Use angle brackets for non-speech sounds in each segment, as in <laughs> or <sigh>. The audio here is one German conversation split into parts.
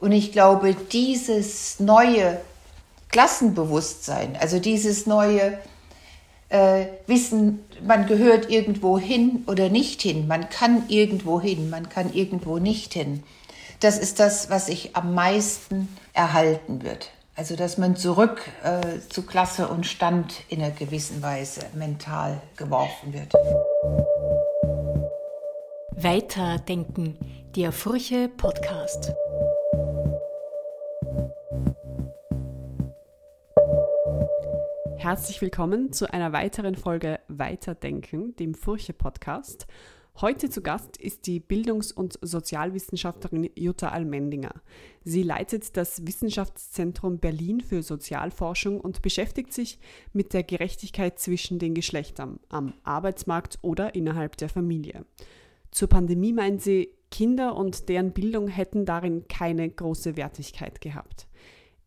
Und ich glaube, dieses neue Klassenbewusstsein, also dieses neue äh, Wissen, man gehört irgendwo hin oder nicht hin, man kann irgendwo hin, man kann irgendwo nicht hin, das ist das, was sich am meisten erhalten wird. Also dass man zurück äh, zu Klasse und Stand in einer gewissen Weise mental geworfen wird. Weiterdenken, der Furche Podcast. Herzlich willkommen zu einer weiteren Folge Weiterdenken, dem Furche Podcast. Heute zu Gast ist die Bildungs- und Sozialwissenschaftlerin Jutta Almendinger. Sie leitet das Wissenschaftszentrum Berlin für Sozialforschung und beschäftigt sich mit der Gerechtigkeit zwischen den Geschlechtern am Arbeitsmarkt oder innerhalb der Familie. Zur Pandemie meint sie, Kinder und deren Bildung hätten darin keine große Wertigkeit gehabt.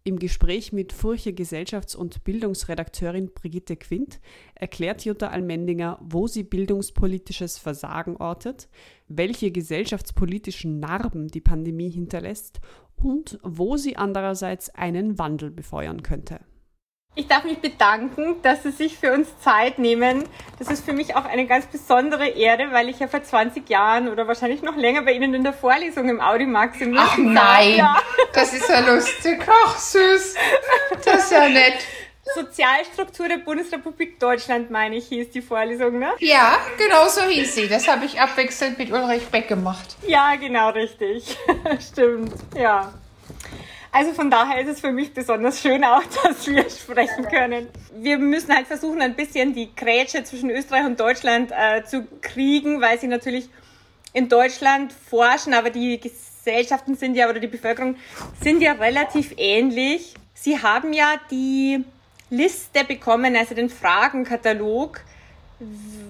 Im Gespräch mit Furche Gesellschafts- und Bildungsredakteurin Brigitte Quint erklärt Jutta Almendinger, wo sie bildungspolitisches Versagen ortet, welche gesellschaftspolitischen Narben die Pandemie hinterlässt und wo sie andererseits einen Wandel befeuern könnte. Ich darf mich bedanken, dass Sie sich für uns Zeit nehmen. Das ist für mich auch eine ganz besondere Ehre, weil ich ja vor 20 Jahren oder wahrscheinlich noch länger bei Ihnen in der Vorlesung im Audimax im Ach nein, ja. das ist ja lustig. Ach süß, das ist ja nett. Sozialstruktur der Bundesrepublik Deutschland, meine ich, hieß die Vorlesung, ne? Ja, genau so hieß sie. Das habe ich abwechselnd mit Ulrich Beck gemacht. Ja, genau richtig. <laughs> Stimmt, ja. Also von daher ist es für mich besonders schön auch, <laughs> dass wir sprechen können. Wir müssen halt versuchen, ein bisschen die Grätsche zwischen Österreich und Deutschland äh, zu kriegen, weil sie natürlich in Deutschland forschen, aber die Gesellschaften sind ja oder die Bevölkerung sind ja relativ ähnlich. Sie haben ja die Liste bekommen, also den Fragenkatalog,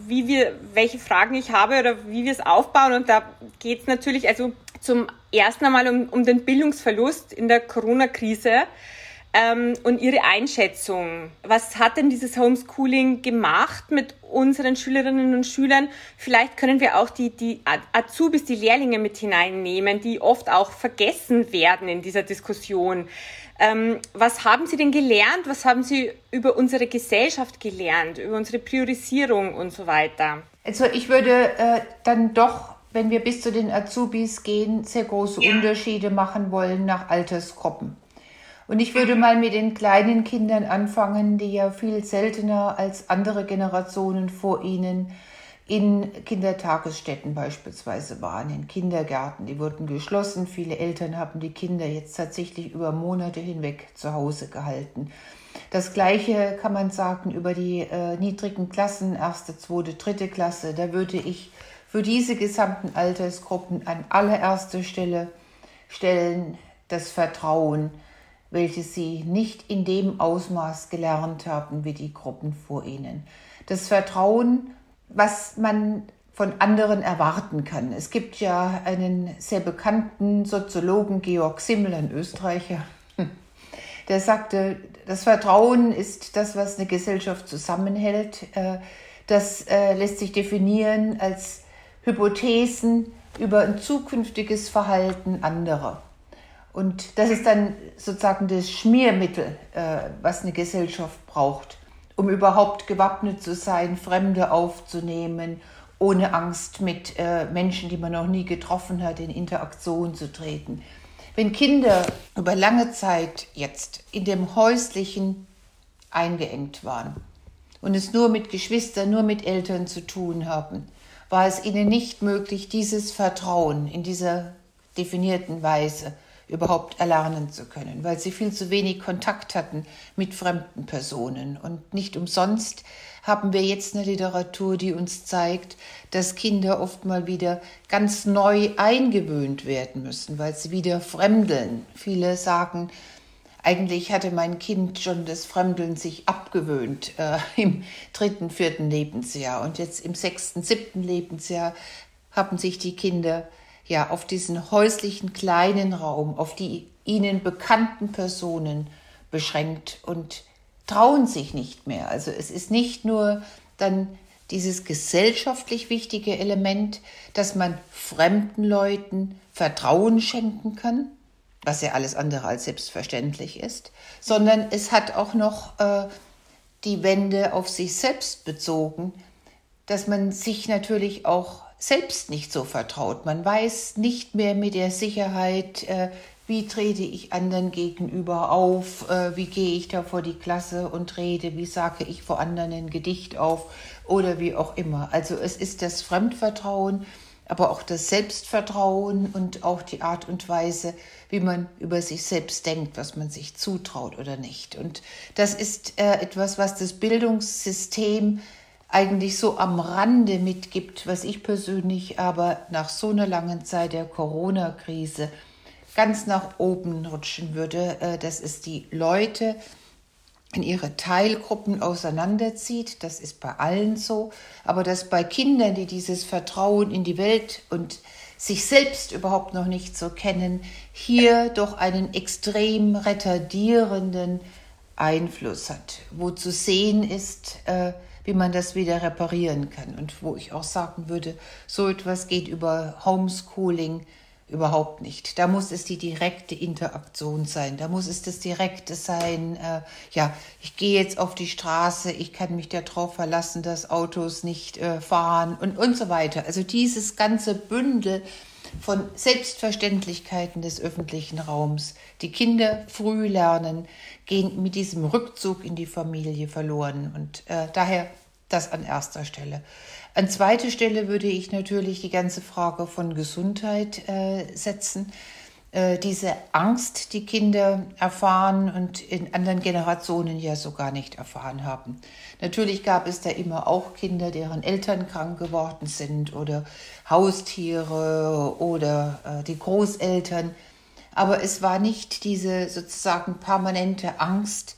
wie wir, welche Fragen ich habe oder wie wir es aufbauen. Und da geht es natürlich, also zum ersten einmal um, um den Bildungsverlust in der Corona-Krise ähm, und Ihre Einschätzung. Was hat denn dieses Homeschooling gemacht mit unseren Schülerinnen und Schülern? Vielleicht können wir auch die, die Azubis, die Lehrlinge mit hineinnehmen, die oft auch vergessen werden in dieser Diskussion. Ähm, was haben Sie denn gelernt? Was haben Sie über unsere Gesellschaft gelernt, über unsere Priorisierung und so weiter? Also ich würde äh, dann doch wenn wir bis zu den Azubis gehen, sehr große ja. Unterschiede machen wollen nach Altersgruppen. Und ich würde mal mit den kleinen Kindern anfangen, die ja viel seltener als andere Generationen vor ihnen in Kindertagesstätten beispielsweise waren, in Kindergärten. Die wurden geschlossen. Viele Eltern haben die Kinder jetzt tatsächlich über Monate hinweg zu Hause gehalten. Das Gleiche kann man sagen über die äh, niedrigen Klassen, erste, zweite, dritte Klasse. Da würde ich für diese gesamten Altersgruppen an allererster Stelle stellen das Vertrauen, welches sie nicht in dem Ausmaß gelernt haben wie die Gruppen vor ihnen. Das Vertrauen, was man von anderen erwarten kann. Es gibt ja einen sehr bekannten Soziologen, Georg Simmel, ein Österreicher, <laughs> der sagte, das Vertrauen ist das, was eine Gesellschaft zusammenhält. Äh, das äh, lässt sich definieren als Hypothesen über ein zukünftiges Verhalten anderer. Und das ist dann sozusagen das Schmiermittel, äh, was eine Gesellschaft braucht, um überhaupt gewappnet zu sein, Fremde aufzunehmen, ohne Angst mit äh, Menschen, die man noch nie getroffen hat, in Interaktion zu treten. Wenn Kinder über lange Zeit jetzt in dem häuslichen eingeengt waren und es nur mit Geschwistern, nur mit Eltern zu tun haben, war es ihnen nicht möglich, dieses Vertrauen in dieser definierten Weise überhaupt erlernen zu können, weil sie viel zu wenig Kontakt hatten mit fremden Personen. Und nicht umsonst haben wir jetzt eine Literatur, die uns zeigt, dass Kinder oft mal wieder ganz neu eingewöhnt werden müssen, weil sie wieder fremdeln. Viele sagen, eigentlich hatte mein Kind schon das Fremdeln sich abgewöhnt äh, im dritten, vierten Lebensjahr. Und jetzt im sechsten, siebten Lebensjahr haben sich die Kinder ja auf diesen häuslichen kleinen Raum, auf die ihnen bekannten Personen beschränkt und trauen sich nicht mehr. Also es ist nicht nur dann dieses gesellschaftlich wichtige Element, dass man fremden Leuten Vertrauen schenken kann, was ja alles andere als selbstverständlich ist, sondern es hat auch noch äh, die Wende auf sich selbst bezogen, dass man sich natürlich auch selbst nicht so vertraut. Man weiß nicht mehr mit der Sicherheit, äh, wie trete ich anderen gegenüber auf, äh, wie gehe ich da vor die Klasse und rede, wie sage ich vor anderen ein Gedicht auf oder wie auch immer. Also es ist das Fremdvertrauen, aber auch das Selbstvertrauen und auch die Art und Weise, wie man über sich selbst denkt, was man sich zutraut oder nicht. Und das ist äh, etwas, was das Bildungssystem eigentlich so am Rande mitgibt, was ich persönlich aber nach so einer langen Zeit der Corona-Krise ganz nach oben rutschen würde, äh, dass es die Leute in ihre Teilgruppen auseinanderzieht. Das ist bei allen so. Aber dass bei Kindern, die dieses Vertrauen in die Welt und sich selbst überhaupt noch nicht so kennen, hier doch einen extrem retardierenden Einfluss hat, wo zu sehen ist, äh, wie man das wieder reparieren kann. Und wo ich auch sagen würde, so etwas geht über Homeschooling, überhaupt nicht. Da muss es die direkte Interaktion sein. Da muss es das Direkte sein. Äh, ja, ich gehe jetzt auf die Straße, ich kann mich darauf verlassen, dass Autos nicht äh, fahren und, und so weiter. Also dieses ganze Bündel von Selbstverständlichkeiten des öffentlichen Raums. Die Kinder früh lernen, gehen mit diesem Rückzug in die Familie verloren. Und äh, daher das an erster Stelle. An zweiter Stelle würde ich natürlich die ganze Frage von Gesundheit äh, setzen. Äh, diese Angst, die Kinder erfahren und in anderen Generationen ja so gar nicht erfahren haben. Natürlich gab es da immer auch Kinder, deren Eltern krank geworden sind oder Haustiere oder äh, die Großeltern. Aber es war nicht diese sozusagen permanente Angst,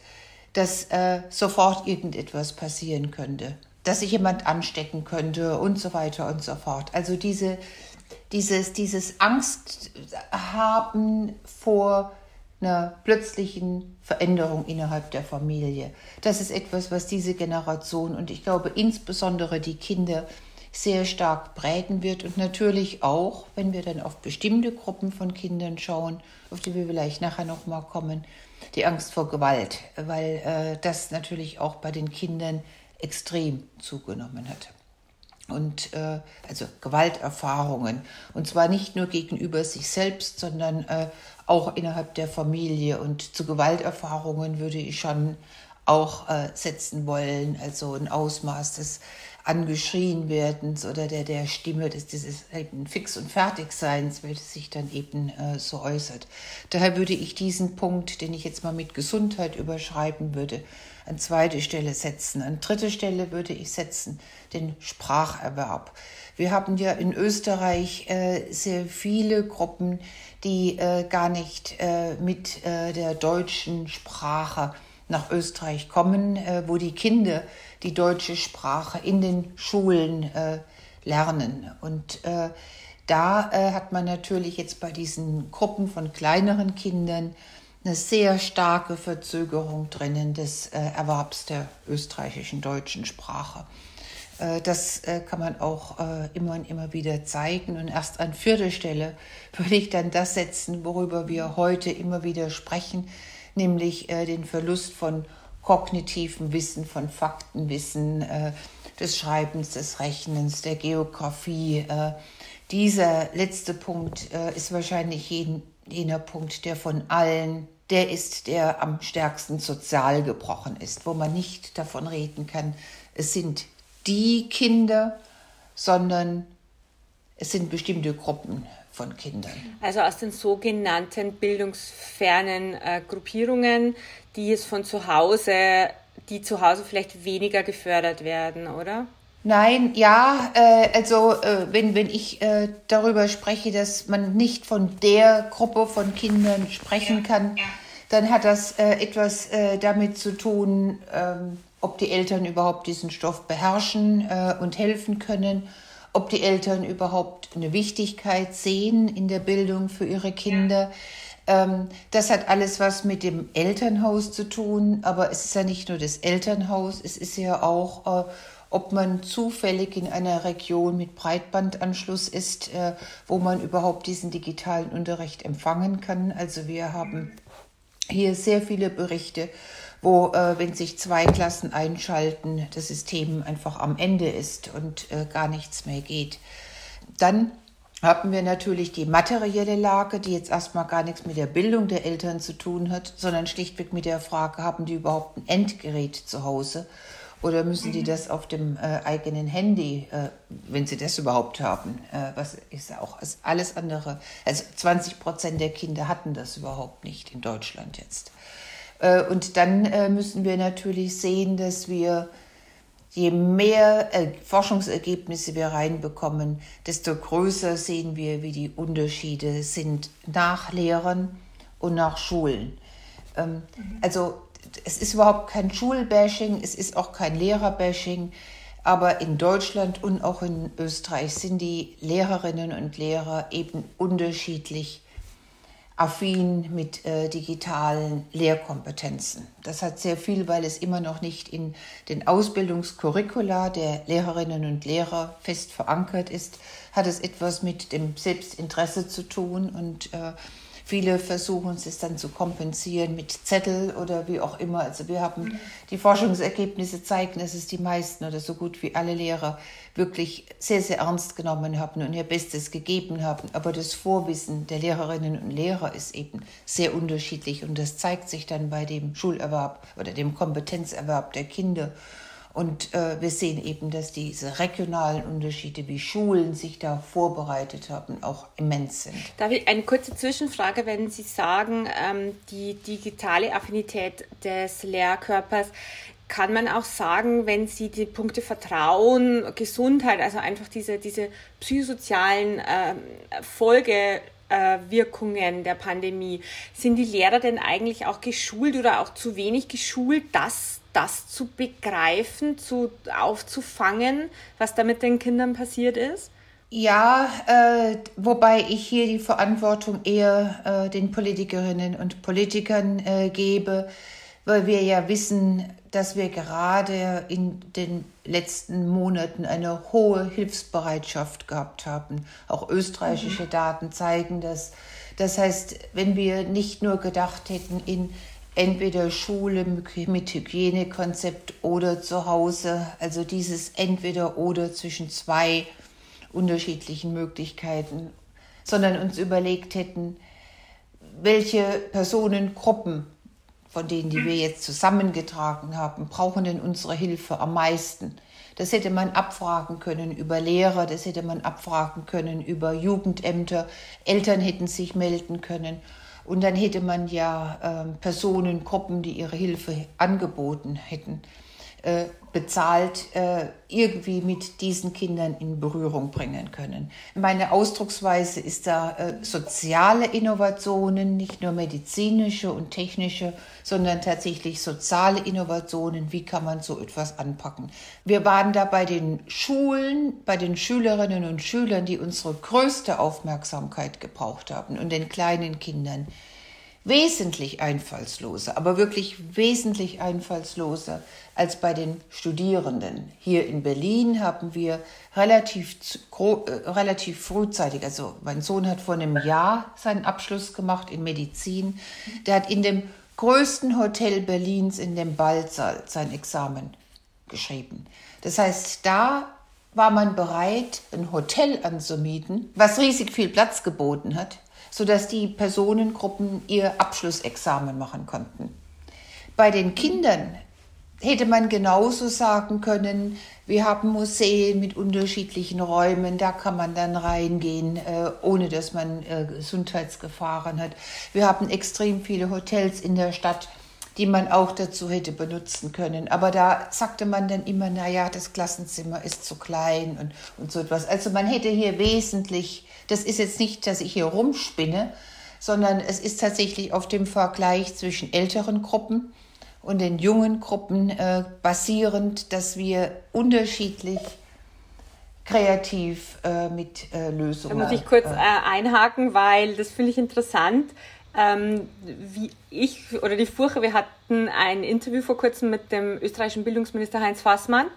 dass äh, sofort irgendetwas passieren könnte dass sich jemand anstecken könnte und so weiter und so fort. Also diese, dieses, dieses Angst haben vor einer plötzlichen Veränderung innerhalb der Familie. Das ist etwas, was diese Generation und ich glaube insbesondere die Kinder sehr stark prägen wird und natürlich auch, wenn wir dann auf bestimmte Gruppen von Kindern schauen, auf die wir vielleicht nachher noch mal kommen, die Angst vor Gewalt, weil äh, das natürlich auch bei den Kindern extrem zugenommen hat. Und äh, also Gewalterfahrungen. Und zwar nicht nur gegenüber sich selbst, sondern äh, auch innerhalb der Familie. Und zu Gewalterfahrungen würde ich schon auch äh, setzen wollen, also ein Ausmaß des angeschrien werdens oder der, der Stimme des dieses eben Fix- und Fertigseins, welches sich dann eben äh, so äußert. Daher würde ich diesen Punkt, den ich jetzt mal mit Gesundheit überschreiben würde, an zweite Stelle setzen. An dritte Stelle würde ich setzen den Spracherwerb. Wir haben ja in Österreich äh, sehr viele Gruppen, die äh, gar nicht äh, mit äh, der deutschen Sprache nach Österreich kommen, äh, wo die Kinder die deutsche Sprache in den Schulen äh, lernen. Und da hat man natürlich jetzt bei diesen Gruppen von kleineren Kindern eine sehr starke Verzögerung drinnen des äh, Erwerbs der österreichischen deutschen Sprache. Äh, das äh, kann man auch immer und immer wieder zeigen. Und erst an vierter Stelle <laughs> würde ich dann das setzen, worüber wir heute immer wieder sprechen, nämlich den Verlust von kognitiven Wissen, von Faktenwissen, des Schreibens, des Rechnens, der Geografie. dieser letzte Punkt ist wahrscheinlich jener Punkt, der von allen der ist, der am stärksten sozial gebrochen ist, wo man nicht davon reden kann, es sind die Kinder, sondern es sind bestimmte Gruppen von Kindern. Also aus den sogenannten bildungsfernen äh, Gruppierungen, die es von zu Hause, die zu Hause vielleicht weniger gefördert werden, oder? Nein, ja, äh, also äh, wenn, wenn ich äh, darüber spreche, dass man nicht von der Gruppe von Kindern sprechen kann, dann hat das äh, etwas äh, damit zu tun, ähm, ob die Eltern überhaupt diesen Stoff beherrschen äh, und helfen können, ob die Eltern überhaupt eine Wichtigkeit sehen in der Bildung für ihre Kinder. Ähm, das hat alles was mit dem Elternhaus zu tun, aber es ist ja nicht nur das Elternhaus, es ist ja auch ob man zufällig in einer Region mit Breitbandanschluss ist, äh, wo man überhaupt diesen digitalen Unterricht empfangen kann. Also wir haben hier sehr viele Berichte, wo, äh, wenn sich zwei Klassen einschalten, das System einfach am Ende ist und äh, gar nichts mehr geht. Dann haben wir natürlich die materielle Lage, die jetzt erstmal gar nichts mit der Bildung der Eltern zu tun hat, sondern schlichtweg mit der Frage, haben die überhaupt ein Endgerät zu Hause oder müssen die mhm. das auf dem äh, eigenen Handy, äh, wenn sie das überhaupt haben? Äh, was ist auch ist alles andere? Also 20 Prozent der Kinder hatten das überhaupt nicht in Deutschland jetzt. Äh, und dann äh, müssen wir natürlich sehen, dass wir je mehr äh, Forschungsergebnisse wir reinbekommen, desto größer sehen wir, wie die Unterschiede sind nach Lehrern und nach Schulen. Ähm, mhm. Also es ist überhaupt kein Schulbashing, es ist auch kein Lehrerbashing, aber in Deutschland und auch in Österreich sind die Lehrerinnen und Lehrer eben unterschiedlich affin mit äh, digitalen Lehrkompetenzen. Das hat sehr viel, weil es immer noch nicht in den Ausbildungskurricula der Lehrerinnen und Lehrer fest verankert ist, hat es etwas mit dem Selbstinteresse zu tun und äh, Viele versuchen es dann zu kompensieren mit Zettel oder wie auch immer. Also wir haben mhm. die Forschungsergebnisse zeigen, dass es die meisten oder so gut wie alle Lehrer wirklich sehr, sehr ernst genommen haben und ihr Bestes gegeben haben. Aber das Vorwissen der Lehrerinnen und Lehrer ist eben sehr unterschiedlich und das zeigt sich dann bei dem Schulerwerb oder dem Kompetenzerwerb der Kinder. Und äh, wir sehen eben, dass diese regionalen Unterschiede, wie Schulen sich da vorbereitet haben, auch immens sind. Darf ich eine kurze Zwischenfrage, wenn Sie sagen, ähm, die digitale Affinität des Lehrkörpers, kann man auch sagen, wenn Sie die Punkte Vertrauen, Gesundheit, also einfach diese, diese psychosozialen äh, Folgewirkungen der Pandemie, sind die Lehrer denn eigentlich auch geschult oder auch zu wenig geschult, dass das zu begreifen, zu aufzufangen, was da mit den Kindern passiert ist? Ja, äh, wobei ich hier die Verantwortung eher äh, den Politikerinnen und Politikern äh, gebe, weil wir ja wissen, dass wir gerade in den letzten Monaten eine hohe Hilfsbereitschaft gehabt haben. Auch österreichische mhm. Daten zeigen das. Das heißt, wenn wir nicht nur gedacht hätten in entweder Schule mit Hygienekonzept oder zu Hause. Also dieses entweder oder zwischen zwei unterschiedlichen Möglichkeiten, sondern uns überlegt hätten, welche Personengruppen von denen, die wir jetzt zusammengetragen haben, brauchen denn unsere Hilfe am meisten. Das hätte man abfragen können über Lehrer, das hätte man abfragen können über Jugendämter, Eltern hätten sich melden können. Und dann hätte man ja äh, Personengruppen, die ihre Hilfe angeboten hätten, äh, bezahlt, äh, irgendwie mit diesen Kindern in Berührung bringen können. Meine Ausdrucksweise ist da äh, soziale Innovationen, nicht nur medizinische und technische, sondern tatsächlich soziale Innovationen. Wie kann man so etwas anpacken? Wir waren da bei den Schulen, bei den Schülerinnen und Schülern, die unsere größte Aufmerksamkeit gebraucht haben und den kleinen Kindern wesentlich einfallsloser, aber wirklich wesentlich einfallsloser als bei den Studierenden. Hier in Berlin haben wir relativ, äh, relativ frühzeitig, also mein Sohn hat vor einem Jahr seinen Abschluss gemacht in Medizin, der hat in dem größten Hotel Berlins in dem Ballsaal sein Examen geschrieben. Das heißt, da war man bereit, ein Hotel anzumieten, was riesig viel Platz geboten hat sodass die Personengruppen ihr Abschlussexamen machen konnten. Bei den Kindern hätte man genauso sagen können, wir haben Museen mit unterschiedlichen Räumen, da kann man dann reingehen, äh, ohne dass man äh, Gesundheitsgefahren hat. Wir haben extrem viele Hotels in der Stadt, die man auch dazu hätte benutzen können. Aber da sagte man dann immer, na ja, das Klassenzimmer ist zu klein und, und so etwas. Also man hätte hier wesentlich das ist jetzt nicht, dass ich hier rumspinne, sondern es ist tatsächlich auf dem Vergleich zwischen älteren Gruppen und den jungen Gruppen äh, basierend, dass wir unterschiedlich kreativ äh, mit äh, Lösungen. Da muss ich kurz äh, einhaken, weil das finde ich interessant. Ähm, wie ich oder die Furche, wir hatten ein Interview vor kurzem mit dem österreichischen Bildungsminister Heinz Fassmann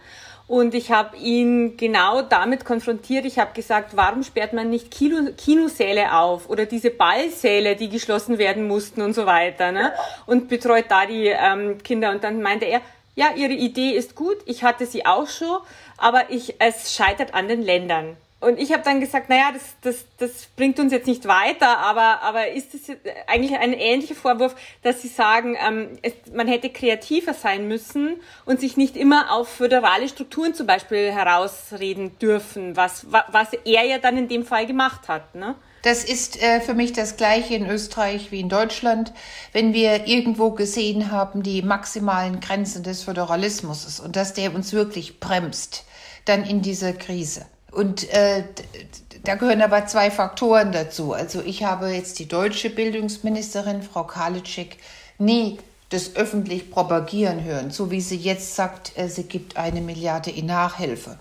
Und ich habe ihn genau damit konfrontiert. Ich habe gesagt, warum sperrt man nicht Kino, Kinosäle auf oder diese Ballsäle, die geschlossen werden mussten und so weiter. Ne? Und betreut da die ähm, Kinder. Und dann meinte er, ja, Ihre Idee ist gut, ich hatte sie auch schon, aber ich, es scheitert an den Ländern. Und ich habe dann gesagt, naja, das, das, das bringt uns jetzt nicht weiter, aber, aber ist es eigentlich ein ähnlicher Vorwurf, dass Sie sagen, ähm, es, man hätte kreativer sein müssen und sich nicht immer auf föderale Strukturen zum Beispiel herausreden dürfen, was, was er ja dann in dem Fall gemacht hat. Ne? Das ist äh, für mich das gleiche in Österreich wie in Deutschland, wenn wir irgendwo gesehen haben, die maximalen Grenzen des Föderalismus und dass der uns wirklich bremst, dann in dieser Krise. Und äh, da gehören aber zwei Faktoren dazu. Also ich habe jetzt die deutsche Bildungsministerin, Frau Kalitschek, nie das öffentlich propagieren hören, so wie sie jetzt sagt, äh, sie gibt eine Milliarde in Nachhilfe.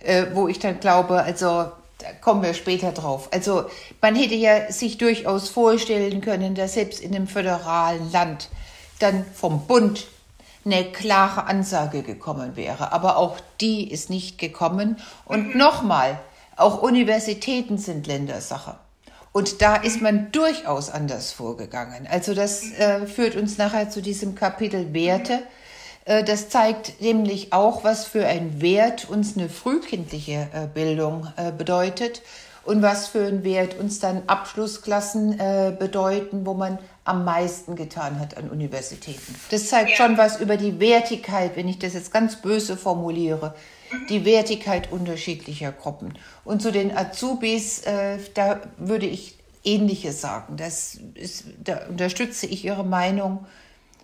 Äh, wo ich dann glaube, also da kommen wir später drauf. Also man hätte ja sich durchaus vorstellen können, dass selbst in einem föderalen Land dann vom Bund eine klare Ansage gekommen wäre. Aber auch die ist nicht gekommen. Und nochmal, auch Universitäten sind Ländersache. Und da ist man durchaus anders vorgegangen. Also das äh, führt uns nachher zu diesem Kapitel Werte. Äh, das zeigt nämlich auch, was für ein Wert uns eine frühkindliche äh, Bildung äh, bedeutet und was für ein Wert uns dann Abschlussklassen bedeuten, wo man am meisten getan hat an Universitäten. Das zeigt ja. schon was über die Wertigkeit, wenn ich das jetzt ganz böse formuliere, die Wertigkeit unterschiedlicher Gruppen. Und zu den Azubis, äh, da würde ich Ähnliches sagen. Das ist, da unterstütze ich Ihre Meinung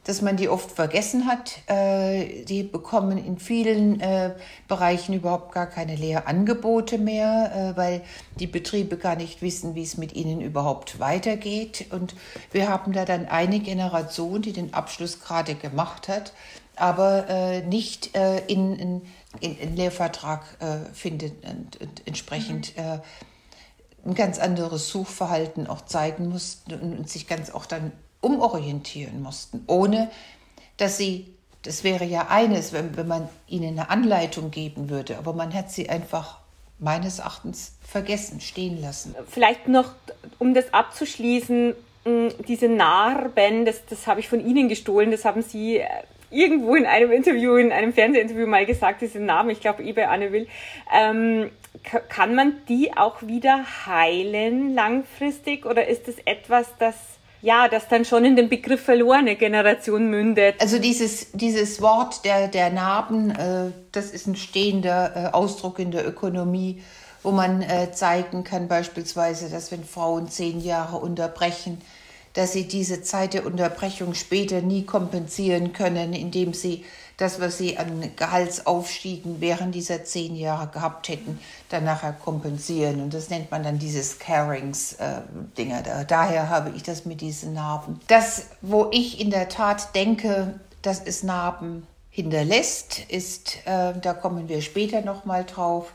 dass man die oft vergessen hat. Äh, die bekommen in vielen äh, Bereichen überhaupt gar keine Lehrangebote mehr, äh, weil die Betriebe gar nicht wissen, wie es mit ihnen überhaupt weitergeht. Und wir haben da dann eine Generation, die den Abschluss gerade gemacht hat, aber nicht in, in, in, in Lehrvertrag findet und, und entsprechend mhm. ein ganz anderes Suchverhalten auch zeigen mussten und sich ganz auch dann umorientieren mussten, ohne dass sie, das wäre ja eines, wenn, wenn man ihnen eine Anleitung geben würde, aber man hat sie einfach meines Erachtens vergessen, stehen lassen. Vielleicht noch, um das abzuschließen, diese Narben, das, das habe ich von Ihnen gestohlen, das haben Sie äh, irgendwo in einem Interview, in einem Fernsehinterview mal gesagt, diese Namen, ich glaube, bei Anne Will. Ähm, kann man die auch wieder heilen langfristig oder ist das etwas, das ja, das dann schon in den Begriff verlorene Generation mündet. Also dieses, dieses Wort der, der Narben, äh, das ist ein stehender äh, Ausdruck in der Ökonomie, wo man äh, zeigen kann beispielsweise, dass wenn Frauen zehn Jahre unterbrechen, dass sie diese Zeit der Unterbrechung später nie kompensieren können, indem sie das, was sie an Gehaltsaufstiegen während dieser zehn Jahre gehabt hätten, dann nachher kompensieren. Und das nennt man dann dieses Carings-Dinger. Äh, Daher habe ich das mit diesen Narben. Das, wo ich in der Tat denke, dass es Narben hinterlässt, ist, äh, da kommen wir später nochmal drauf,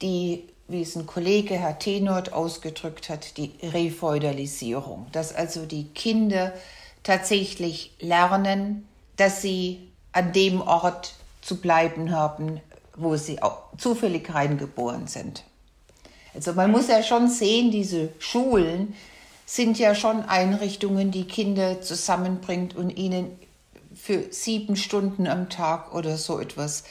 die wie es ein Kollege Herr Tenort ausgedrückt hat, die Refeudalisierung. Dass also die Kinder tatsächlich lernen, dass sie an dem Ort zu bleiben haben, wo sie auch zufällig reingeboren sind. Also man muss ja schon sehen, diese Schulen sind ja schon Einrichtungen, die Kinder zusammenbringt und ihnen für sieben Stunden am Tag oder so etwas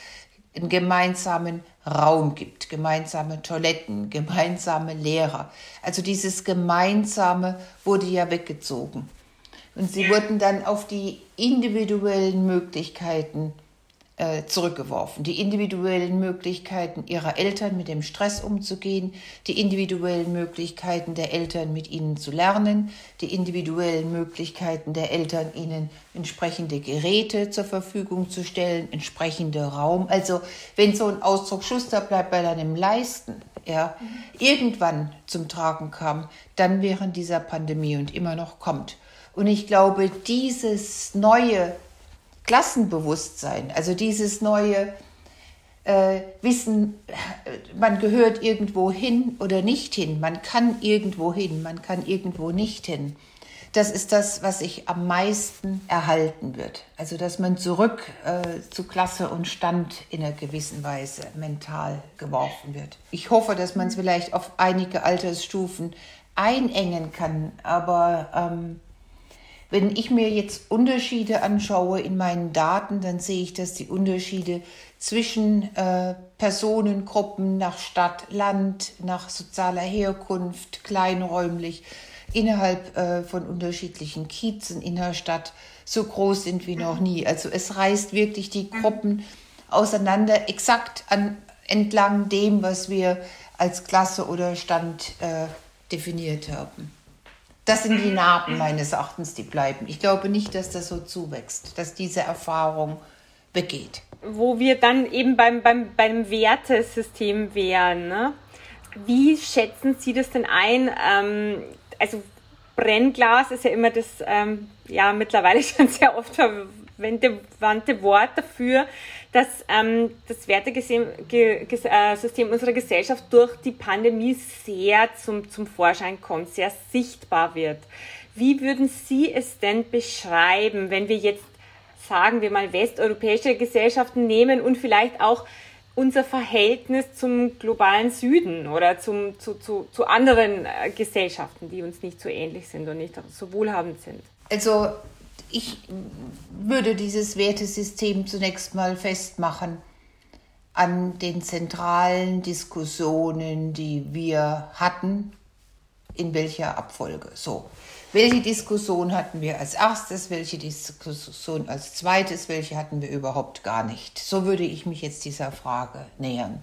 einen gemeinsamen Raum gibt, gemeinsame Toiletten, gemeinsame Lehrer. Also dieses Gemeinsame wurde ja weggezogen. Und sie wurden dann auf die individuellen Möglichkeiten äh, zurückgeworfen. Die individuellen Möglichkeiten ihrer Eltern mit dem Stress umzugehen, die individuellen Möglichkeiten der Eltern mit ihnen zu lernen, die individuellen Möglichkeiten der Eltern ihnen entsprechende Geräte zur Verfügung zu stellen, entsprechende Raum. Also wenn so ein Ausdruck Schuster bleibt bei deinem Leisten, ja, mhm. irgendwann zum Tragen kam, dann während dieser Pandemie und immer noch kommt. Und ich glaube, dieses neue Klassenbewusstsein, also dieses neue äh, Wissen, man gehört irgendwo hin oder nicht hin, man kann irgendwo hin, man kann irgendwo nicht hin, das ist das, was sich am meisten erhalten wird. Also, dass man zurück äh, zu Klasse und Stand in einer gewissen Weise mental geworfen wird. Ich hoffe, dass man es vielleicht auf einige Altersstufen einengen kann, aber ähm, wenn ich mir jetzt Unterschiede anschaue in meinen Daten, dann sehe ich, dass die Unterschiede zwischen äh, Personengruppen nach Stadt, Land, nach sozialer Herkunft, kleinräumlich, innerhalb äh, von unterschiedlichen Kiezen in der Stadt so groß sind wie noch nie. Also es reißt wirklich die Gruppen auseinander, exakt an, entlang dem, was wir als Klasse oder Stand äh, definiert haben. Das sind die Narben meines Erachtens, die bleiben. Ich glaube nicht, dass das so zuwächst, dass diese Erfahrung begeht. Wo wir dann eben beim, beim, beim Wertesystem wären. Ne? Wie schätzen Sie das denn ein? Ähm, also Brennglas ist ja immer das ähm, ja mittlerweile <laughs> schon sehr oft verwandte Wort dafür, dass ähm, das Wertesystem äh, unserer Gesellschaft durch die Pandemie sehr zum, zum Vorschein kommt, sehr sichtbar wird. Wie würden Sie es denn beschreiben, wenn wir jetzt sagen wir mal westeuropäische Gesellschaften nehmen und vielleicht auch unser Verhältnis zum globalen Süden oder zum, zu, zu, zu anderen äh, Gesellschaften, die uns nicht so ähnlich sind und nicht so wohlhabend sind? Also ich würde dieses Wertesystem zunächst mal festmachen an den zentralen Diskussionen, die wir hatten, in welcher Abfolge. So, welche Diskussion hatten wir als erstes, welche Diskussion als zweites, welche hatten wir überhaupt gar nicht? So würde ich mich jetzt dieser Frage nähern.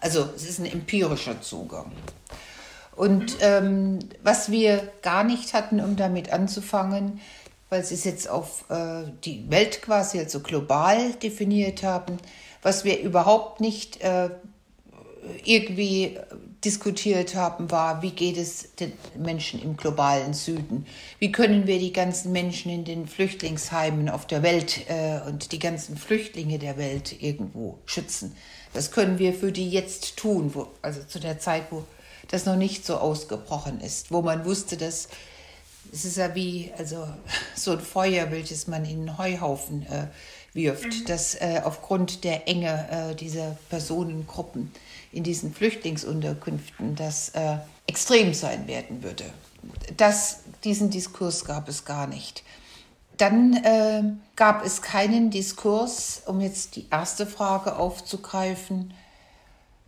Also es ist ein empirischer Zugang. Und ähm, was wir gar nicht hatten, um damit anzufangen, weil Sie es jetzt auf äh, die Welt quasi, also global definiert haben, was wir überhaupt nicht äh, irgendwie diskutiert haben, war, wie geht es den Menschen im globalen Süden? Wie können wir die ganzen Menschen in den Flüchtlingsheimen auf der Welt äh, und die ganzen Flüchtlinge der Welt irgendwo schützen? Das können wir für die jetzt tun, wo, also zu der Zeit, wo das noch nicht so ausgebrochen ist, wo man wusste, dass es ist ja wie also <laughs> so ein Feuer, welches man in einen Heuhaufen äh, wirft, mhm. dass äh, aufgrund der Enge äh, dieser Personengruppen in diesen Flüchtlingsunterkünften das äh, extrem sein werden würde. Das, diesen Diskurs gab es gar nicht. Dann äh, gab es keinen Diskurs, um jetzt die erste Frage aufzugreifen,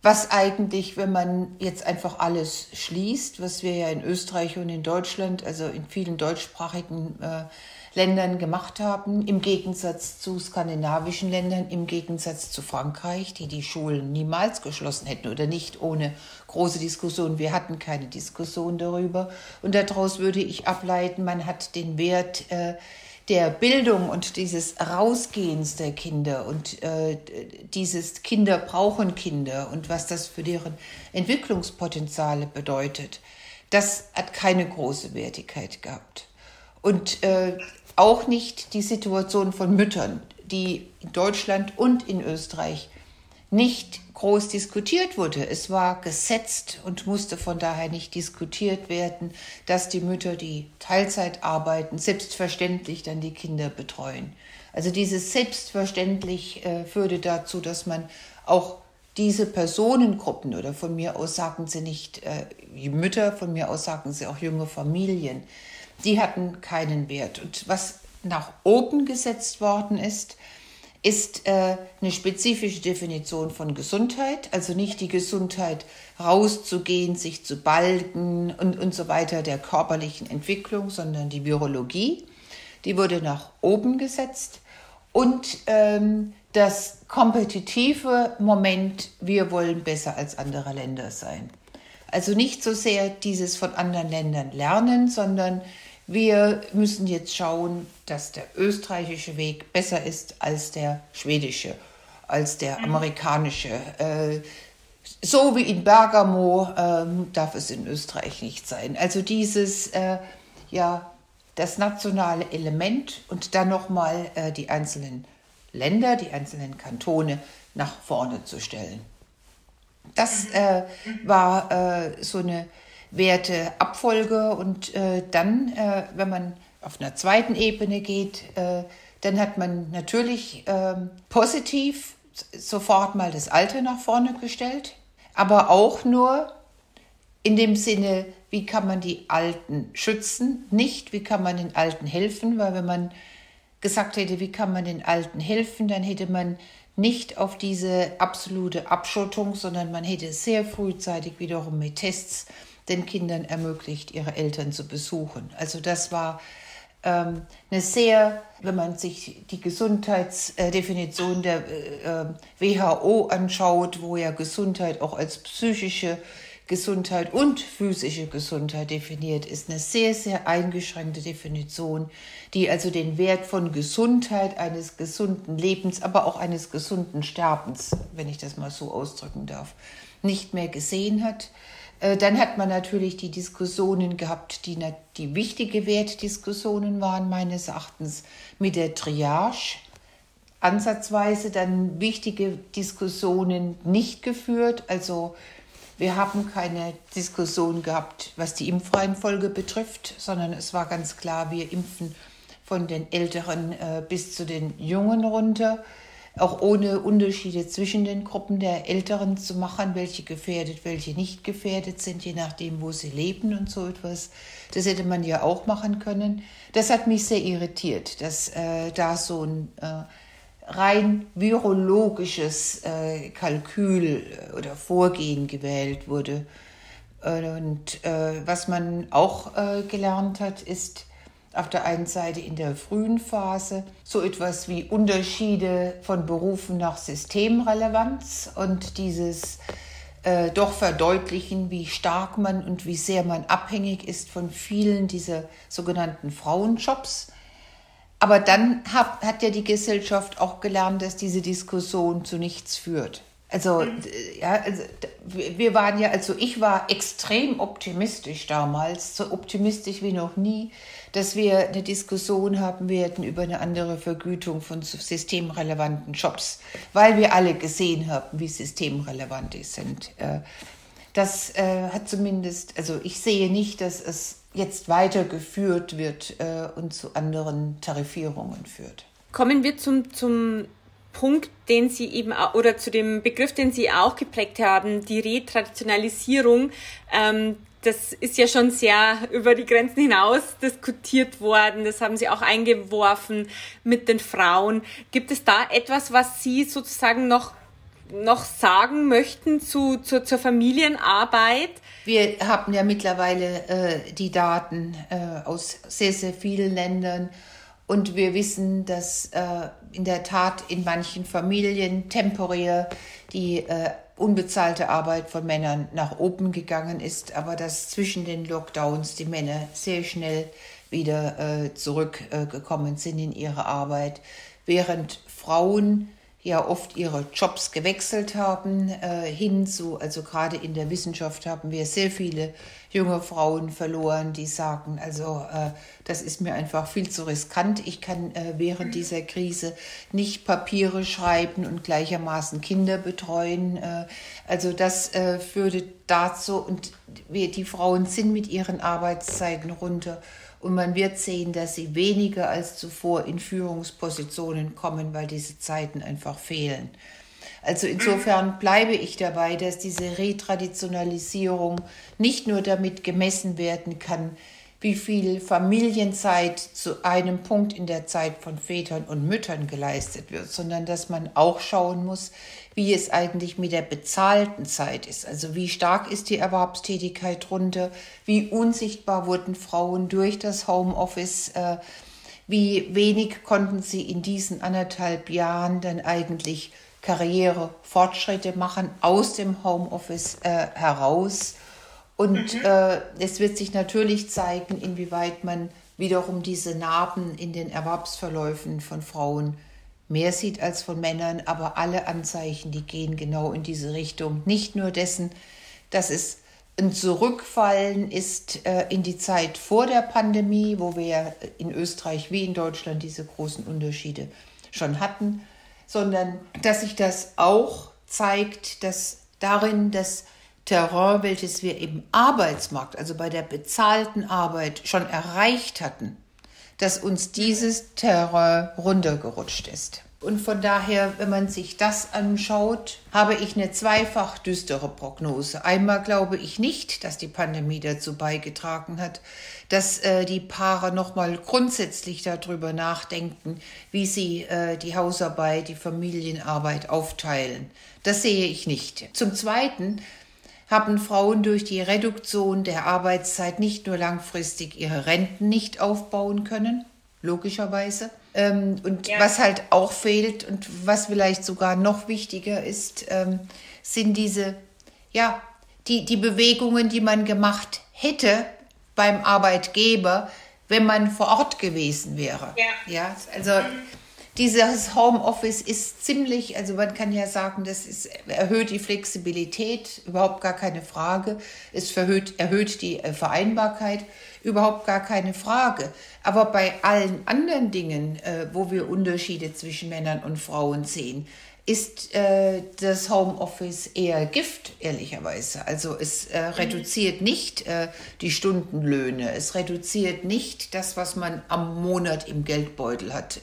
was eigentlich, wenn man jetzt einfach alles schließt, was wir ja in Österreich und in Deutschland, also in vielen deutschsprachigen äh, Ländern gemacht haben, im Gegensatz zu skandinavischen Ländern, im Gegensatz zu Frankreich, die die Schulen niemals geschlossen hätten oder nicht ohne große Diskussion. Wir hatten keine Diskussion darüber. Und daraus würde ich ableiten, man hat den Wert äh, der Bildung und dieses Rausgehens der Kinder und äh, dieses Kinder brauchen Kinder und was das für deren Entwicklungspotenziale bedeutet, das hat keine große Wertigkeit gehabt. Und äh, auch nicht die Situation von Müttern, die in Deutschland und in Österreich nicht groß diskutiert wurde. Es war gesetzt und musste von daher nicht diskutiert werden, dass die Mütter, die Teilzeit arbeiten, selbstverständlich dann die Kinder betreuen. Also dieses selbstverständlich äh, führte dazu, dass man auch diese Personengruppen oder von mir aus sagen sie nicht äh, die Mütter, von mir aus sagen sie auch junge Familien, die hatten keinen Wert. Und was nach oben gesetzt worden ist, ist äh, eine spezifische Definition von Gesundheit, also nicht die Gesundheit rauszugehen, sich zu balgen und, und so weiter der körperlichen Entwicklung, sondern die Virologie. Die wurde nach oben gesetzt und ähm, das kompetitive Moment, wir wollen besser als andere Länder sein. Also nicht so sehr dieses von anderen Ländern lernen, sondern wir müssen jetzt schauen, dass der österreichische Weg besser ist als der schwedische, als der mhm. amerikanische. Äh, so wie in Bergamo äh, darf es in Österreich nicht sein. Also dieses, äh, ja, das nationale Element und dann nochmal äh, die einzelnen Länder, die einzelnen Kantone nach vorne zu stellen. Das äh, war äh, so eine Werteabfolge und äh, dann, äh, wenn man auf einer zweiten Ebene geht, äh, dann hat man natürlich ähm, positiv sofort mal das Alte nach vorne gestellt, aber auch nur in dem Sinne, wie kann man die Alten schützen, nicht wie kann man den Alten helfen, weil wenn man gesagt hätte, wie kann man den Alten helfen, dann hätte man nicht auf diese absolute Abschottung, sondern man hätte sehr frühzeitig wiederum mit Tests den Kindern ermöglicht, ihre Eltern zu besuchen. Also das war ähm, eine sehr, wenn man sich die Gesundheitsdefinition der äh, WHO anschaut, wo ja Gesundheit auch als psychische Gesundheit und physische Gesundheit definiert ist, eine sehr, sehr eingeschränkte Definition, die also den Wert von Gesundheit, eines gesunden Lebens, aber auch eines gesunden Sterbens, wenn ich das mal so ausdrücken darf, nicht mehr gesehen hat. Äh, dann hat man natürlich die Diskussionen gehabt, die, die wichtige Wertdiskussionen waren meines Erachtens mit der Triage. Ansatzweise dann wichtige Diskussionen nicht geführt. Also wir haben keine Diskussion gehabt, was die Impfreihenfolge betrifft, sondern es war ganz klar, wir impfen von den Älteren äh, bis zu den Jungen runter auch ohne Unterschiede zwischen den Gruppen der Älteren zu machen, welche gefährdet, welche nicht gefährdet sind, je nachdem, wo sie leben und so etwas. Das hätte man ja auch machen können. Das hat mich sehr irritiert, dass äh, da so ein äh, rein virologisches äh, Kalkül oder Vorgehen gewählt wurde. Und äh, was man auch äh, gelernt hat, ist, auf der einen Seite in der frühen Phase so etwas wie Unterschiede von Berufen nach Systemrelevanz und dieses äh, doch verdeutlichen, wie stark man und wie sehr man abhängig ist von vielen dieser sogenannten Frauenjobs. Aber dann hat, hat ja die Gesellschaft auch gelernt, dass diese Diskussion zu nichts führt. Also, mhm. ja, also, wir waren ja, also ich war extrem optimistisch damals, so optimistisch wie noch nie, dass wir eine Diskussion haben werden über eine andere Vergütung von systemrelevanten Jobs, weil wir alle gesehen haben, wie systemrelevant die sind. Äh, das äh, hat zumindest, also ich sehe nicht, dass es jetzt weitergeführt wird äh, und zu anderen Tarifierungen führt. Kommen wir zum, zum Punkt, den Sie eben oder zu dem Begriff, den Sie auch geprägt haben, die Retraditionalisierung. Ähm, das ist ja schon sehr über die Grenzen hinaus diskutiert worden. Das haben Sie auch eingeworfen mit den Frauen. Gibt es da etwas, was Sie sozusagen noch noch sagen möchten zu, zu, zur Familienarbeit? Wir haben ja mittlerweile äh, die Daten äh, aus sehr, sehr vielen Ländern und wir wissen, dass äh, in der Tat in manchen Familien temporär die äh, unbezahlte Arbeit von Männern nach oben gegangen ist, aber dass zwischen den Lockdowns die Männer sehr schnell wieder äh, zurückgekommen sind in ihre Arbeit, während Frauen ja oft ihre Jobs gewechselt haben äh, hin zu, also gerade in der Wissenschaft haben wir sehr viele junge Frauen verloren, die sagen, also äh, das ist mir einfach viel zu riskant. Ich kann äh, während dieser Krise nicht Papiere schreiben und gleichermaßen Kinder betreuen. Äh, also das äh, führte dazu und wir, die Frauen sind mit ihren Arbeitszeiten runter und man wird sehen, dass sie weniger als zuvor in Führungspositionen kommen, weil diese Zeiten einfach fehlen. Also insofern bleibe ich dabei, dass diese Retraditionalisierung nicht nur damit gemessen werden kann, wie viel Familienzeit zu einem Punkt in der Zeit von Vätern und Müttern geleistet wird, sondern dass man auch schauen muss, wie es eigentlich mit der bezahlten Zeit ist. Also wie stark ist die Erwerbstätigkeit runter, wie unsichtbar wurden Frauen durch das Homeoffice, äh, wie wenig konnten sie in diesen anderthalb Jahren dann eigentlich Karrierefortschritte machen aus dem Homeoffice äh, heraus. Und mhm. äh, es wird sich natürlich zeigen, inwieweit man wiederum diese Narben in den Erwerbsverläufen von Frauen mehr sieht als von Männern, aber alle Anzeichen, die gehen genau in diese Richtung. Nicht nur dessen, dass es ein Zurückfallen ist äh, in die Zeit vor der Pandemie, wo wir ja in Österreich wie in Deutschland diese großen Unterschiede schon hatten, sondern dass sich das auch zeigt, dass darin, dass Terrain, welches wir im Arbeitsmarkt, also bei der bezahlten Arbeit schon erreicht hatten, dass uns dieses Terrain runtergerutscht ist. Und von daher, wenn man sich das anschaut, habe ich eine zweifach düstere Prognose. Einmal glaube ich nicht, dass die Pandemie dazu beigetragen hat, dass äh, die Paare nochmal grundsätzlich darüber nachdenken, wie sie äh, die Hausarbeit, die Familienarbeit aufteilen. Das sehe ich nicht. Zum Zweiten haben Frauen durch die Reduktion der Arbeitszeit nicht nur langfristig ihre Renten nicht aufbauen können, logischerweise, ähm, und ja. was halt auch fehlt und was vielleicht sogar noch wichtiger ist, ähm, sind diese, ja, die, die Bewegungen, die man gemacht hätte beim Arbeitgeber, wenn man vor Ort gewesen wäre. Ja, ja also dieses Homeoffice ist ziemlich, also man kann ja sagen, das ist, erhöht die Flexibilität, überhaupt gar keine Frage. Es verhöht, erhöht die äh, Vereinbarkeit überhaupt gar keine Frage. Aber bei allen anderen Dingen, äh, wo wir Unterschiede zwischen Männern und Frauen sehen, ist äh, das Homeoffice eher Gift, ehrlicherweise. Also es äh, mhm. reduziert nicht äh, die Stundenlöhne, es reduziert nicht das, was man am Monat im Geldbeutel hat.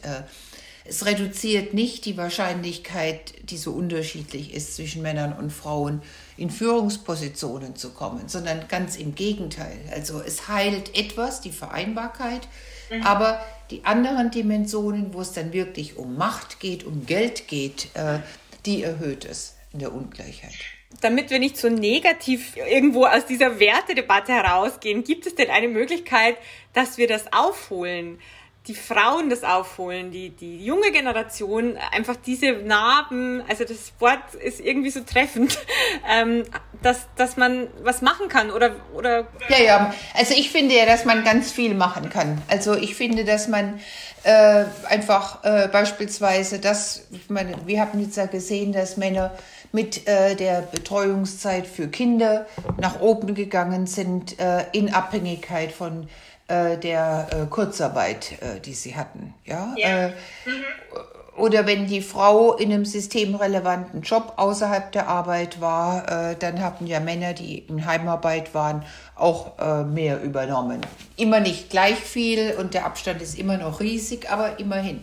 Es reduziert nicht die Wahrscheinlichkeit, die so unterschiedlich ist zwischen Männern und Frauen, in Führungspositionen zu kommen, sondern ganz im Gegenteil. Also es heilt etwas, die Vereinbarkeit, mhm. aber die anderen Dimensionen, wo es dann wirklich um Macht geht, um Geld geht, äh, die erhöht es in der Ungleichheit. Damit wir nicht so negativ irgendwo aus dieser Wertedebatte herausgehen, gibt es denn eine Möglichkeit, dass wir das aufholen? Die Frauen das aufholen, die, die junge Generation, einfach diese Narben, also das Wort ist irgendwie so treffend, <laughs> ähm, dass, dass man was machen kann oder, oder. Ja, ja, also ich finde ja, dass man ganz viel machen kann. Also ich finde, dass man äh, einfach äh, beispielsweise das, ich meine, wir haben jetzt ja gesehen, dass Männer mit äh, der Betreuungszeit für Kinder nach oben gegangen sind, äh, in Abhängigkeit von äh, der äh, Kurzarbeit, äh, die sie hatten. Ja? ja. Äh, mhm. Oder wenn die Frau in einem systemrelevanten Job außerhalb der Arbeit war, äh, dann hatten ja Männer, die in Heimarbeit waren, auch äh, mehr übernommen. Immer nicht gleich viel und der Abstand ist immer noch riesig, aber immerhin.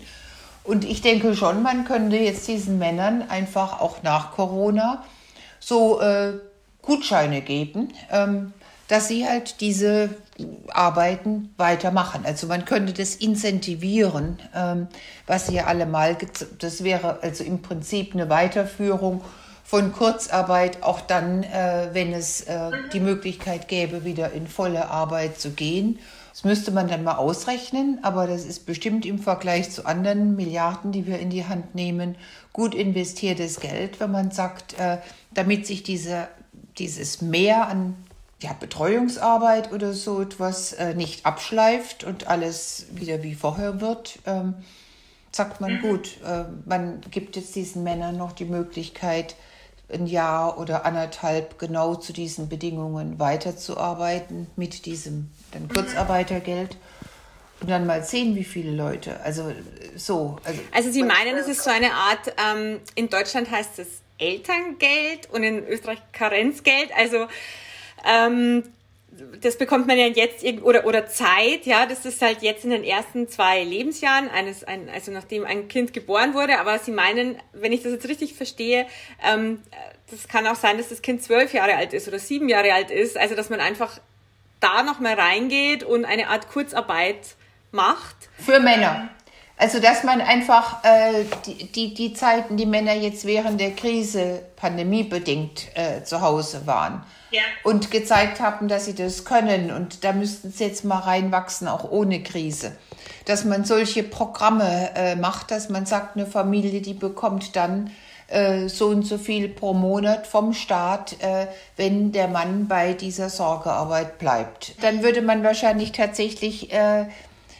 Und ich denke schon, man könnte jetzt diesen Männern einfach auch nach Corona so Gutscheine geben. Ähm, dass sie halt diese Arbeiten weitermachen. Also man könnte das incentivieren, ähm, was sie ja allemal, das wäre also im Prinzip eine Weiterführung von Kurzarbeit, auch dann, äh, wenn es äh, die Möglichkeit gäbe, wieder in volle Arbeit zu gehen. Das müsste man dann mal ausrechnen, aber das ist bestimmt im Vergleich zu anderen Milliarden, die wir in die Hand nehmen, gut investiertes Geld, wenn man sagt, äh, damit sich diese, dieses Mehr an ja, Betreuungsarbeit oder so etwas äh, nicht abschleift und alles wieder wie vorher wird, ähm, sagt man mhm. gut, äh, man gibt jetzt diesen Männern noch die Möglichkeit, ein Jahr oder anderthalb genau zu diesen Bedingungen weiterzuarbeiten mit diesem dann mhm. Kurzarbeitergeld. Und dann mal sehen, wie viele Leute. Also so. Also, also Sie meinen, es ist so eine Art, ähm, in Deutschland heißt es Elterngeld und in Österreich Karenzgeld. Also ähm, das bekommt man ja jetzt oder oder Zeit, ja, das ist halt jetzt in den ersten zwei Lebensjahren eines, ein, also nachdem ein Kind geboren wurde. Aber Sie meinen, wenn ich das jetzt richtig verstehe, ähm, das kann auch sein, dass das Kind zwölf Jahre alt ist oder sieben Jahre alt ist. Also dass man einfach da noch mal reingeht und eine Art Kurzarbeit macht. Für Männer. Also dass man einfach äh, die, die, die Zeiten, die Männer jetzt während der Krise pandemiebedingt äh, zu Hause waren und gezeigt haben, dass sie das können und da müssten sie jetzt mal reinwachsen, auch ohne Krise. Dass man solche Programme äh, macht, dass man sagt, eine Familie, die bekommt dann äh, so und so viel pro Monat vom Staat, äh, wenn der Mann bei dieser Sorgearbeit bleibt. Dann würde man wahrscheinlich tatsächlich äh,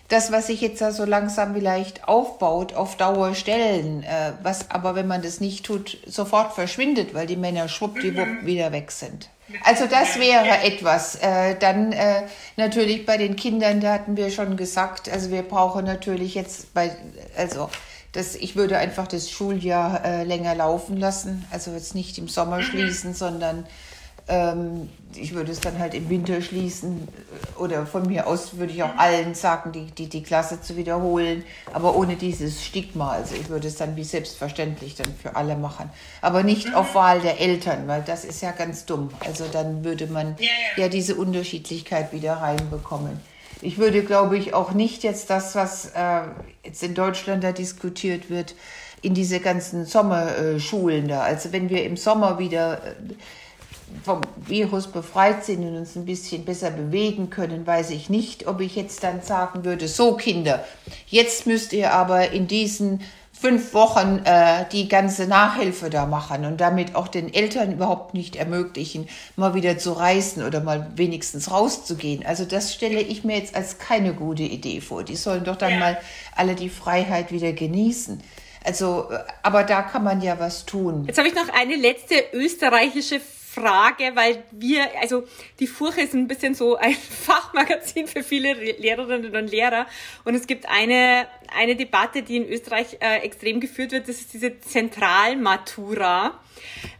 das, was sich jetzt da so langsam vielleicht aufbaut, auf Dauer stellen, äh, was aber, wenn man das nicht tut, sofort verschwindet, weil die Männer schwuppdiwupp mhm. wieder weg sind. Also das wäre etwas. Äh, dann äh, natürlich bei den Kindern, da hatten wir schon gesagt, also wir brauchen natürlich jetzt bei, also das, ich würde einfach das Schuljahr äh, länger laufen lassen, also jetzt nicht im Sommer mhm. schließen, sondern Ähm, ich würde es dann halt im Winter schließen oder von mir aus würde ich auch allen sagen, die, die, die Klasse zu wiederholen, aber ohne dieses Stigma. Also ich würde es dann wie selbstverständlich dann für alle machen, aber nicht auf Wahl der Eltern, weil das ist ja ganz dumm. Also dann würde man ja diese Unterschiedlichkeit wieder reinbekommen. Ich würde, glaube ich, auch nicht jetzt das, was äh, jetzt in Deutschland da diskutiert wird, in diese ganzen Sommerschulen da. Also wenn wir im Sommer wieder äh, vom Virus befreit sind und uns ein bisschen besser bewegen können, weiß ich nicht, ob ich jetzt dann sagen würde, so Kinder, jetzt müsst ihr aber in diesen fünf Wochen äh, die ganze Nachhilfe da machen und damit auch den Eltern überhaupt nicht ermöglichen, mal wieder zu reisen oder mal wenigstens rauszugehen. Also das stelle ich mir jetzt als keine gute Idee vor. Die sollen doch dann ja. mal alle die Freiheit wieder genießen. Also, äh, aber da kann man ja was tun. Jetzt habe ich noch eine letzte österreichische Frage, weil wir, also die Furche ist ein bisschen so ein <laughs> Fachmagazin für viele Lehrerinnen und Lehrer. Und es gibt eine, eine Debatte, die in Österreich äh, extrem geführt wird, das ist diese Zentralmatura.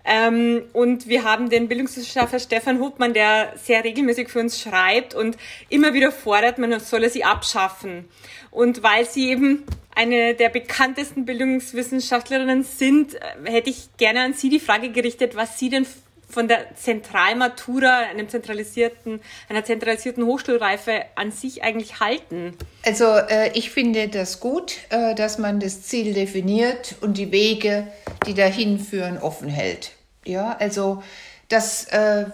Ähm, und wir haben den Bildungswissenschaftler Stefan Hubmann, der sehr regelmäßig für uns schreibt und immer wieder fordert, man solle sie abschaffen. Und weil sie eben eine der bekanntesten Bildungswissenschaftlerinnen sind, äh, hätte ich gerne an Sie die Frage gerichtet, was Sie denn von der Zentralmatura, einem zentralisierten, einer zentralisierten Hochschulreife an sich eigentlich halten? Also äh, ich finde das gut, äh, dass man das Ziel definiert und die Wege, die dahin führen, offen hält. Ja, also das äh,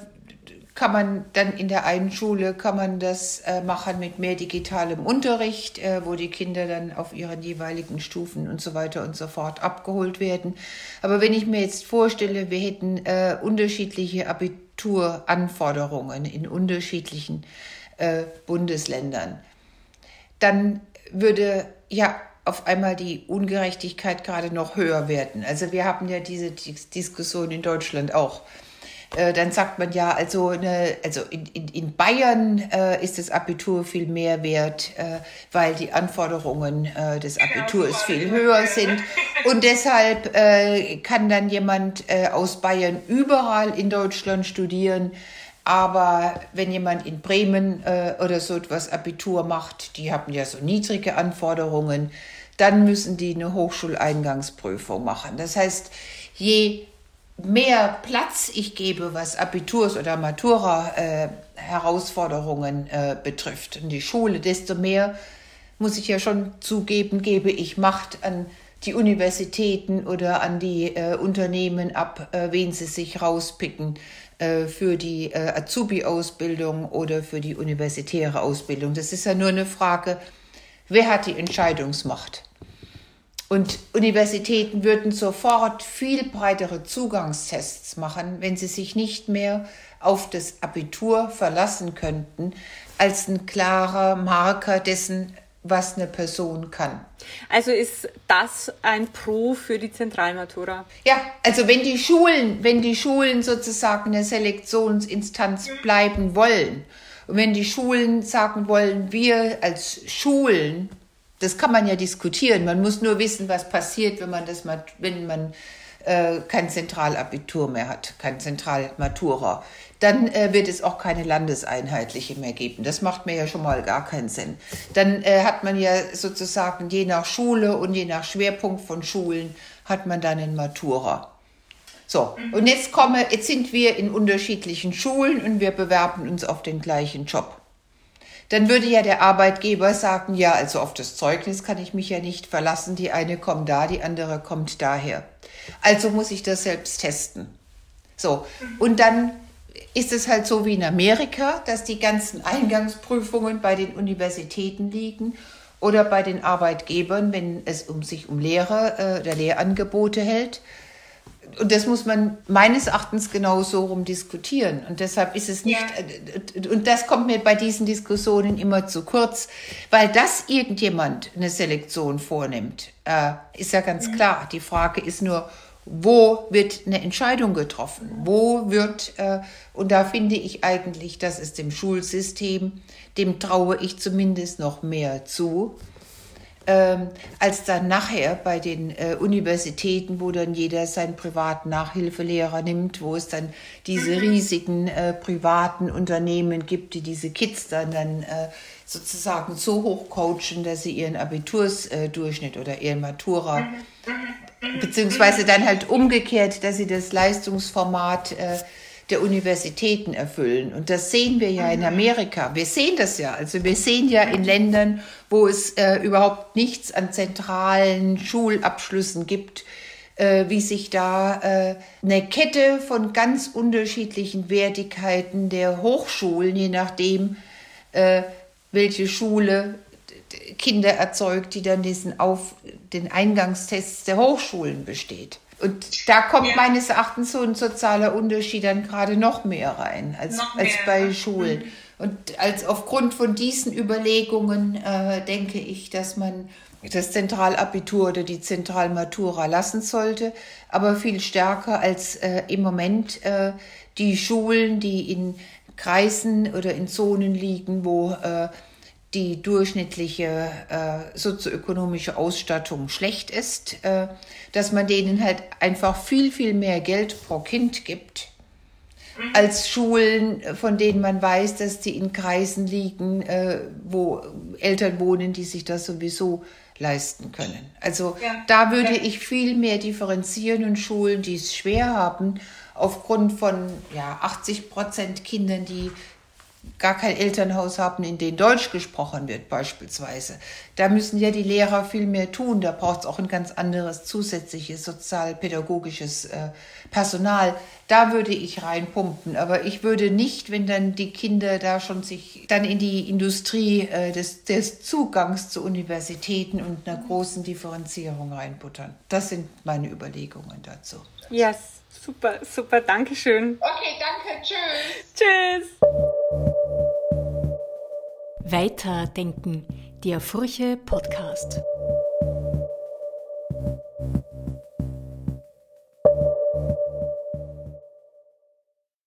kann man dann in der einen Schule kann man das äh, machen mit mehr digitalem Unterricht, äh, wo die Kinder dann auf ihren jeweiligen Stufen und so weiter und so fort abgeholt werden. Aber wenn ich mir jetzt vorstelle, wir hätten äh, unterschiedliche Abituranforderungen in unterschiedlichen äh, Bundesländern, dann würde ja auf einmal die Ungerechtigkeit gerade noch höher werden. Also wir haben ja diese Diskussion in Deutschland auch äh, dann sagt man ja, also, eine, also in, in, in Bayern äh, ist das Abitur viel mehr wert, äh, weil die Anforderungen äh, des Abiturs viel höher sind. Und deshalb äh, kann dann jemand äh, aus Bayern überall in Deutschland studieren. Aber wenn jemand in Bremen äh, oder so etwas Abitur macht, die haben ja so niedrige Anforderungen, dann müssen die eine Hochschuleingangsprüfung machen. Das heißt, je mehr Platz ich gebe, was Abiturs- oder Matura-Herausforderungen äh, äh, betrifft in die Schule, desto mehr muss ich ja schon zugeben, gebe ich Macht an die Universitäten oder an die äh, Unternehmen ab, äh, wen sie sich rauspicken äh, für die äh, Azubi-Ausbildung oder für die universitäre Ausbildung. Das ist ja nur eine Frage, wer hat die Entscheidungsmacht? Und Universitäten würden sofort viel breitere Zugangstests machen, wenn sie sich nicht mehr auf das Abitur verlassen könnten, als ein klarer Marker dessen, was eine Person kann. Also ist das ein Pro für die Zentralmatura? Ja, also wenn die Schulen, wenn die Schulen sozusagen eine Selektionsinstanz bleiben wollen und wenn die Schulen sagen wollen, wir als Schulen das kann man ja diskutieren. Man muss nur wissen, was passiert, wenn man das mal, wenn man äh, kein Zentralabitur mehr hat, kein Zentralmatura. Dann äh, wird es auch keine landeseinheitliche mehr geben. Das macht mir ja schon mal gar keinen Sinn. Dann äh, hat man ja sozusagen je nach Schule und je nach Schwerpunkt von Schulen hat man dann ein Matura. So, und jetzt komme, jetzt sind wir in unterschiedlichen Schulen und wir bewerben uns auf den gleichen Job dann würde ja der Arbeitgeber sagen, ja, also auf das Zeugnis kann ich mich ja nicht verlassen, die eine kommt da, die andere kommt daher. Also muss ich das selbst testen. So, und dann ist es halt so wie in Amerika, dass die ganzen Eingangsprüfungen bei den Universitäten liegen oder bei den Arbeitgebern, wenn es um sich um Lehre äh, oder Lehrangebote hält und das muss man meines Erachtens genau so rum diskutieren. Und deshalb ist es nicht, ja. Äh, und das kommt mir bei diesen Diskussionen immer zu kurz, weil das irgendjemand eine Selektion vornimmt, äh, ist ja ganz mhm. klar. Die Frage ist nur, wo wird eine Entscheidung getroffen? Wo wird, äh, und da finde ich eigentlich, das ist dem Schulsystem, dem traue ich zumindest noch mehr zu, ähm, als dann nachher bei den äh, Universitäten, wo dann jeder seinen privaten Nachhilfelehrer nimmt, wo es dann diese riesigen äh, privaten Unternehmen gibt, die diese Kids dann, dann äh, sozusagen so hoch coachen, dass sie ihren Abitursdurchschnitt oder ihren Matura, beziehungsweise dann halt umgekehrt, dass sie das Leistungsformat äh, der Universitäten erfüllen. Und das sehen wir ja in mhm. Amerika. Wir sehen das ja. Also wir sehen ja in Ländern, wo es äh, überhaupt nichts an zentralen Schulabschlüssen gibt, äh, wie sich da äh, eine Kette von ganz unterschiedlichen Wertigkeiten der Hochschulen, je nachdem, äh, welche Schule Kinder erzeugt, die dann diesen auf den Eingangstests der Hochschulen besteht. Und da kommt ja. meines Erachtens so ein sozialer Unterschied dann gerade noch mehr rein als, mehr, als bei Schulen. Mhm. Und als aufgrund von diesen Überlegungen äh, denke ich, dass man das Zentralabitur oder die Zentralmatura lassen sollte, aber viel stärker als äh, im Moment äh, die Schulen, die in Kreisen oder in Zonen liegen, wo äh, die durchschnittliche äh, sozioökonomische Ausstattung schlecht ist, äh, dass man denen halt einfach viel, viel mehr Geld pro Kind gibt als Schulen, von denen man weiß, dass die in Kreisen liegen, äh, wo Eltern wohnen, die sich das sowieso leisten können. Also ja. da würde ja. ich viel mehr differenzieren und Schulen, die es schwer haben, aufgrund von ja, 80 Prozent Kindern, die gar kein Elternhaus haben, in dem Deutsch gesprochen wird beispielsweise. Da müssen ja die Lehrer viel mehr tun. Da braucht es auch ein ganz anderes zusätzliches sozialpädagogisches äh, Personal. Da würde ich reinpumpen. Aber ich würde nicht, wenn dann die Kinder da schon sich dann in die Industrie äh, des, des Zugangs zu Universitäten und einer großen Differenzierung reinbuttern. Das sind meine Überlegungen dazu. Yes. Super, super, danke schön. Okay, danke, tschüss. Tschüss. Weiterdenken, der Furche Podcast.